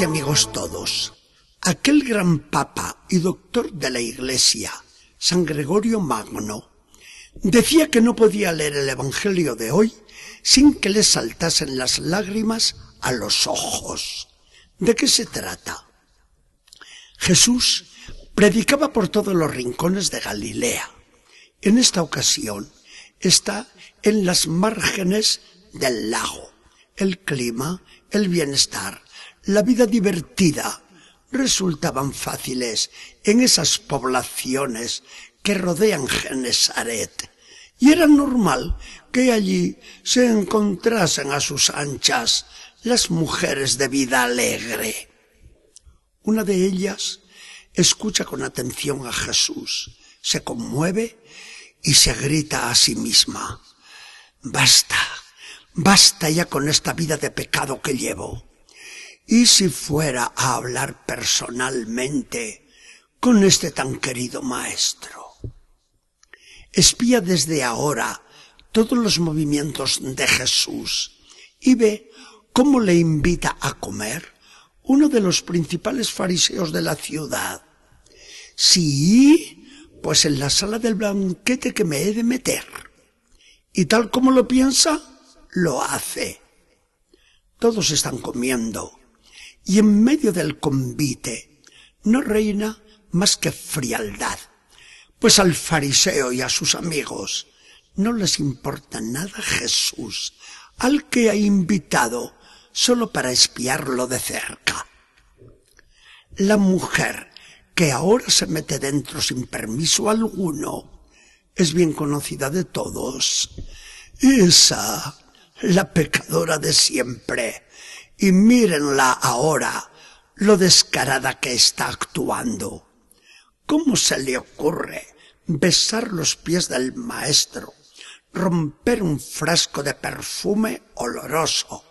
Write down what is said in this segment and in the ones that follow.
Y amigos todos, aquel gran papa y doctor de la Iglesia, San Gregorio Magno, decía que no podía leer el Evangelio de hoy sin que le saltasen las lágrimas a los ojos. ¿De qué se trata? Jesús predicaba por todos los rincones de Galilea. En esta ocasión está en las márgenes del lago. El clima, el bienestar, la vida divertida resultaban fáciles en esas poblaciones que rodean Genesaret. Y era normal que allí se encontrasen a sus anchas las mujeres de vida alegre. Una de ellas escucha con atención a Jesús, se conmueve y se grita a sí misma, basta, basta ya con esta vida de pecado que llevo. ¿Y si fuera a hablar personalmente con este tan querido maestro? Espía desde ahora todos los movimientos de Jesús y ve cómo le invita a comer uno de los principales fariseos de la ciudad. Sí, pues en la sala del banquete que me he de meter. Y tal como lo piensa, lo hace. Todos están comiendo. Y en medio del convite no reina más que frialdad. Pues al fariseo y a sus amigos no les importa nada Jesús, al que ha invitado solo para espiarlo de cerca. La mujer que ahora se mete dentro sin permiso alguno es bien conocida de todos. Esa, la pecadora de siempre. Y mírenla ahora, lo descarada que está actuando. ¿Cómo se le ocurre besar los pies del maestro, romper un frasco de perfume oloroso,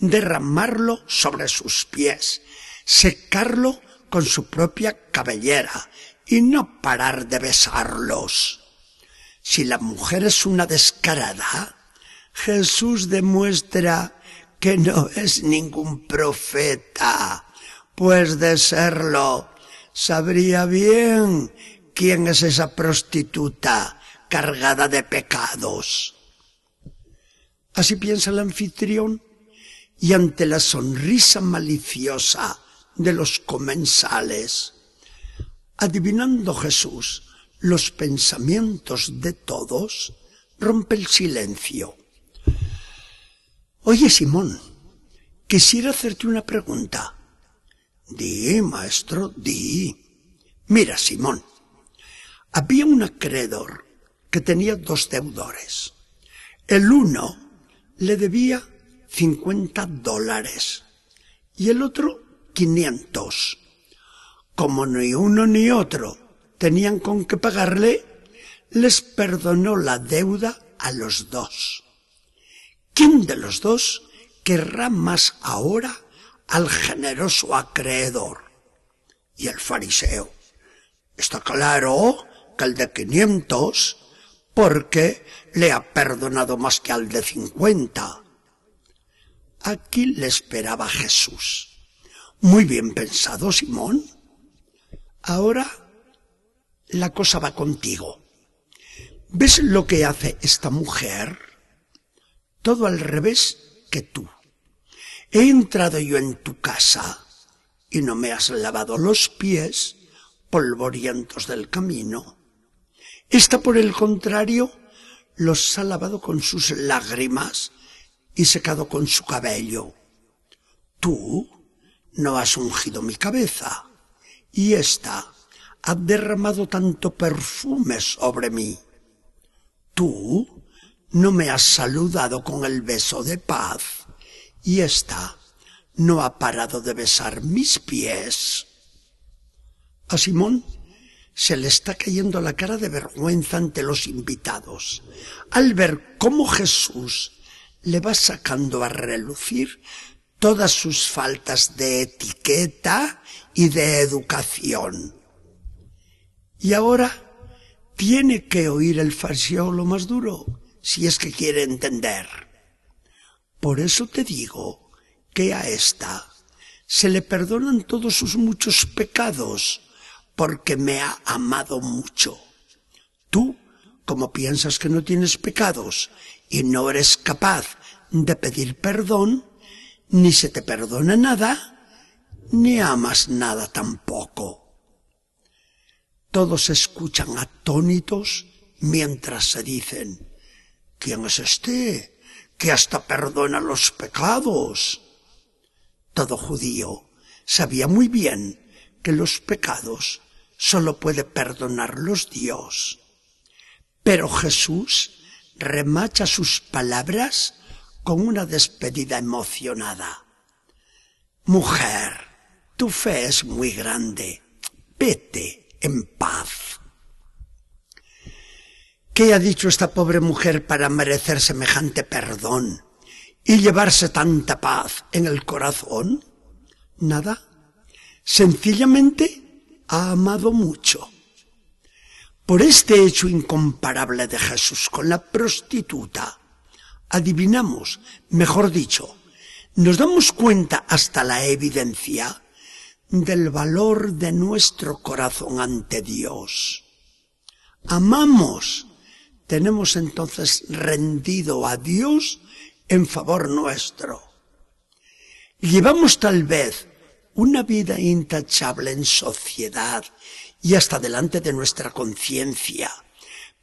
derramarlo sobre sus pies, secarlo con su propia cabellera y no parar de besarlos. Si la mujer es una descarada, Jesús demuestra que no es ningún profeta, pues de serlo, sabría bien quién es esa prostituta cargada de pecados. Así piensa el anfitrión y ante la sonrisa maliciosa de los comensales, adivinando Jesús los pensamientos de todos, rompe el silencio. Oye, Simón, quisiera hacerte una pregunta. Di, maestro, di. Mira, Simón, había un acreedor que tenía dos deudores. El uno le debía 50 dólares y el otro 500. Como ni uno ni otro tenían con qué pagarle, les perdonó la deuda a los dos. ¿Quién de los dos querrá más ahora al generoso acreedor? Y el fariseo. Está claro que el de 500, porque le ha perdonado más que al de 50. Aquí le esperaba Jesús. Muy bien pensado, Simón. Ahora la cosa va contigo. ¿Ves lo que hace esta mujer? Todo al revés que tú. He entrado yo en tu casa y no me has lavado los pies polvorientos del camino. Esta, por el contrario, los ha lavado con sus lágrimas y secado con su cabello. Tú no has ungido mi cabeza y ésta ha derramado tanto perfume sobre mí. Tú no me has saludado con el beso de paz y ésta no ha parado de besar mis pies. A Simón se le está cayendo la cara de vergüenza ante los invitados al ver cómo Jesús le va sacando a relucir todas sus faltas de etiqueta y de educación. Y ahora tiene que oír el fariseo lo más duro, si es que quiere entender. Por eso te digo que a esta se le perdonan todos sus muchos pecados, porque me ha amado mucho. Tú, como piensas que no tienes pecados y no eres capaz de pedir perdón, ni se te perdona nada, ni amas nada tampoco. Todos escuchan atónitos mientras se dicen, ¿quién es este que hasta perdona los pecados? Todo judío sabía muy bien que los pecados solo puede perdonarlos Dios. Pero Jesús remacha sus palabras con una despedida emocionada. Mujer, tu fe es muy grande. Vete en paz. ¿Qué ha dicho esta pobre mujer para merecer semejante perdón y llevarse tanta paz en el corazón? Nada. Sencillamente ha amado mucho. Por este hecho incomparable de Jesús con la prostituta, adivinamos, mejor dicho, nos damos cuenta hasta la evidencia del valor de nuestro corazón ante Dios. Amamos, tenemos entonces rendido a Dios en favor nuestro. Llevamos tal vez una vida intachable en sociedad y hasta delante de nuestra conciencia.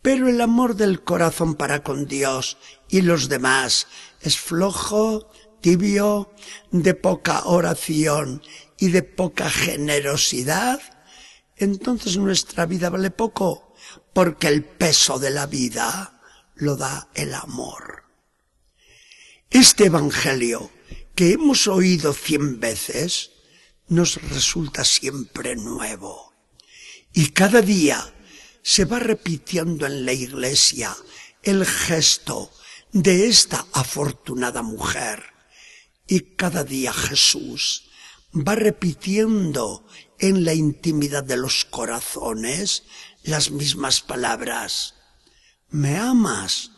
Pero el amor del corazón para con Dios y los demás es flojo, tibio, de poca oración y de poca generosidad, entonces nuestra vida vale poco, porque el peso de la vida lo da el amor. Este Evangelio que hemos oído cien veces nos resulta siempre nuevo. Y cada día se va repitiendo en la iglesia el gesto de esta afortunada mujer. Y cada día Jesús va repitiendo en la intimidad de los corazones las mismas palabras. ¿Me amas?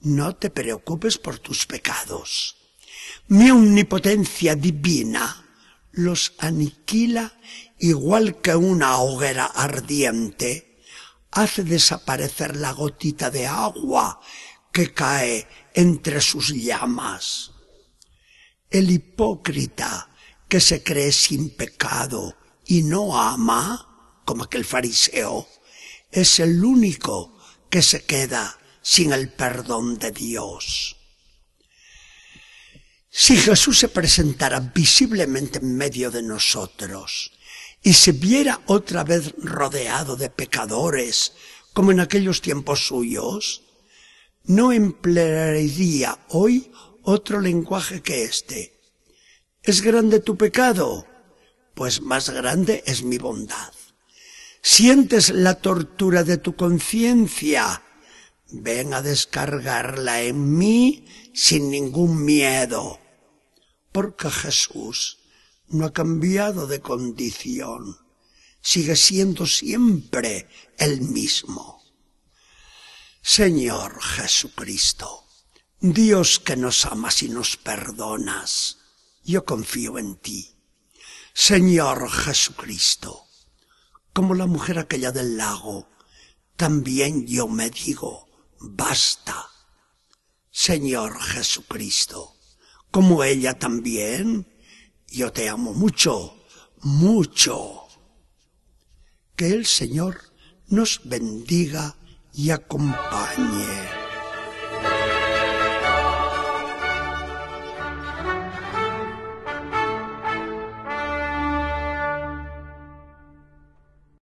No te preocupes por tus pecados. Mi omnipotencia divina los aniquila igual que una hoguera ardiente, hace desaparecer la gotita de agua que cae entre sus llamas. El hipócrita que se cree sin pecado y no ama, como aquel fariseo, es el único que se queda sin el perdón de Dios. Si Jesús se presentara visiblemente en medio de nosotros y se viera otra vez rodeado de pecadores, como en aquellos tiempos suyos, no emplearía hoy otro lenguaje que este. ¿Es grande tu pecado? Pues más grande es mi bondad. ¿Sientes la tortura de tu conciencia? Ven a descargarla en mí sin ningún miedo. Porque Jesús no ha cambiado de condición, sigue siendo siempre el mismo. Señor Jesucristo, Dios que nos amas y nos perdonas, yo confío en ti. Señor Jesucristo, como la mujer aquella del lago, también yo me digo, basta. Señor Jesucristo, como ella también, yo te amo mucho, mucho. Que el Señor nos bendiga y acompañe.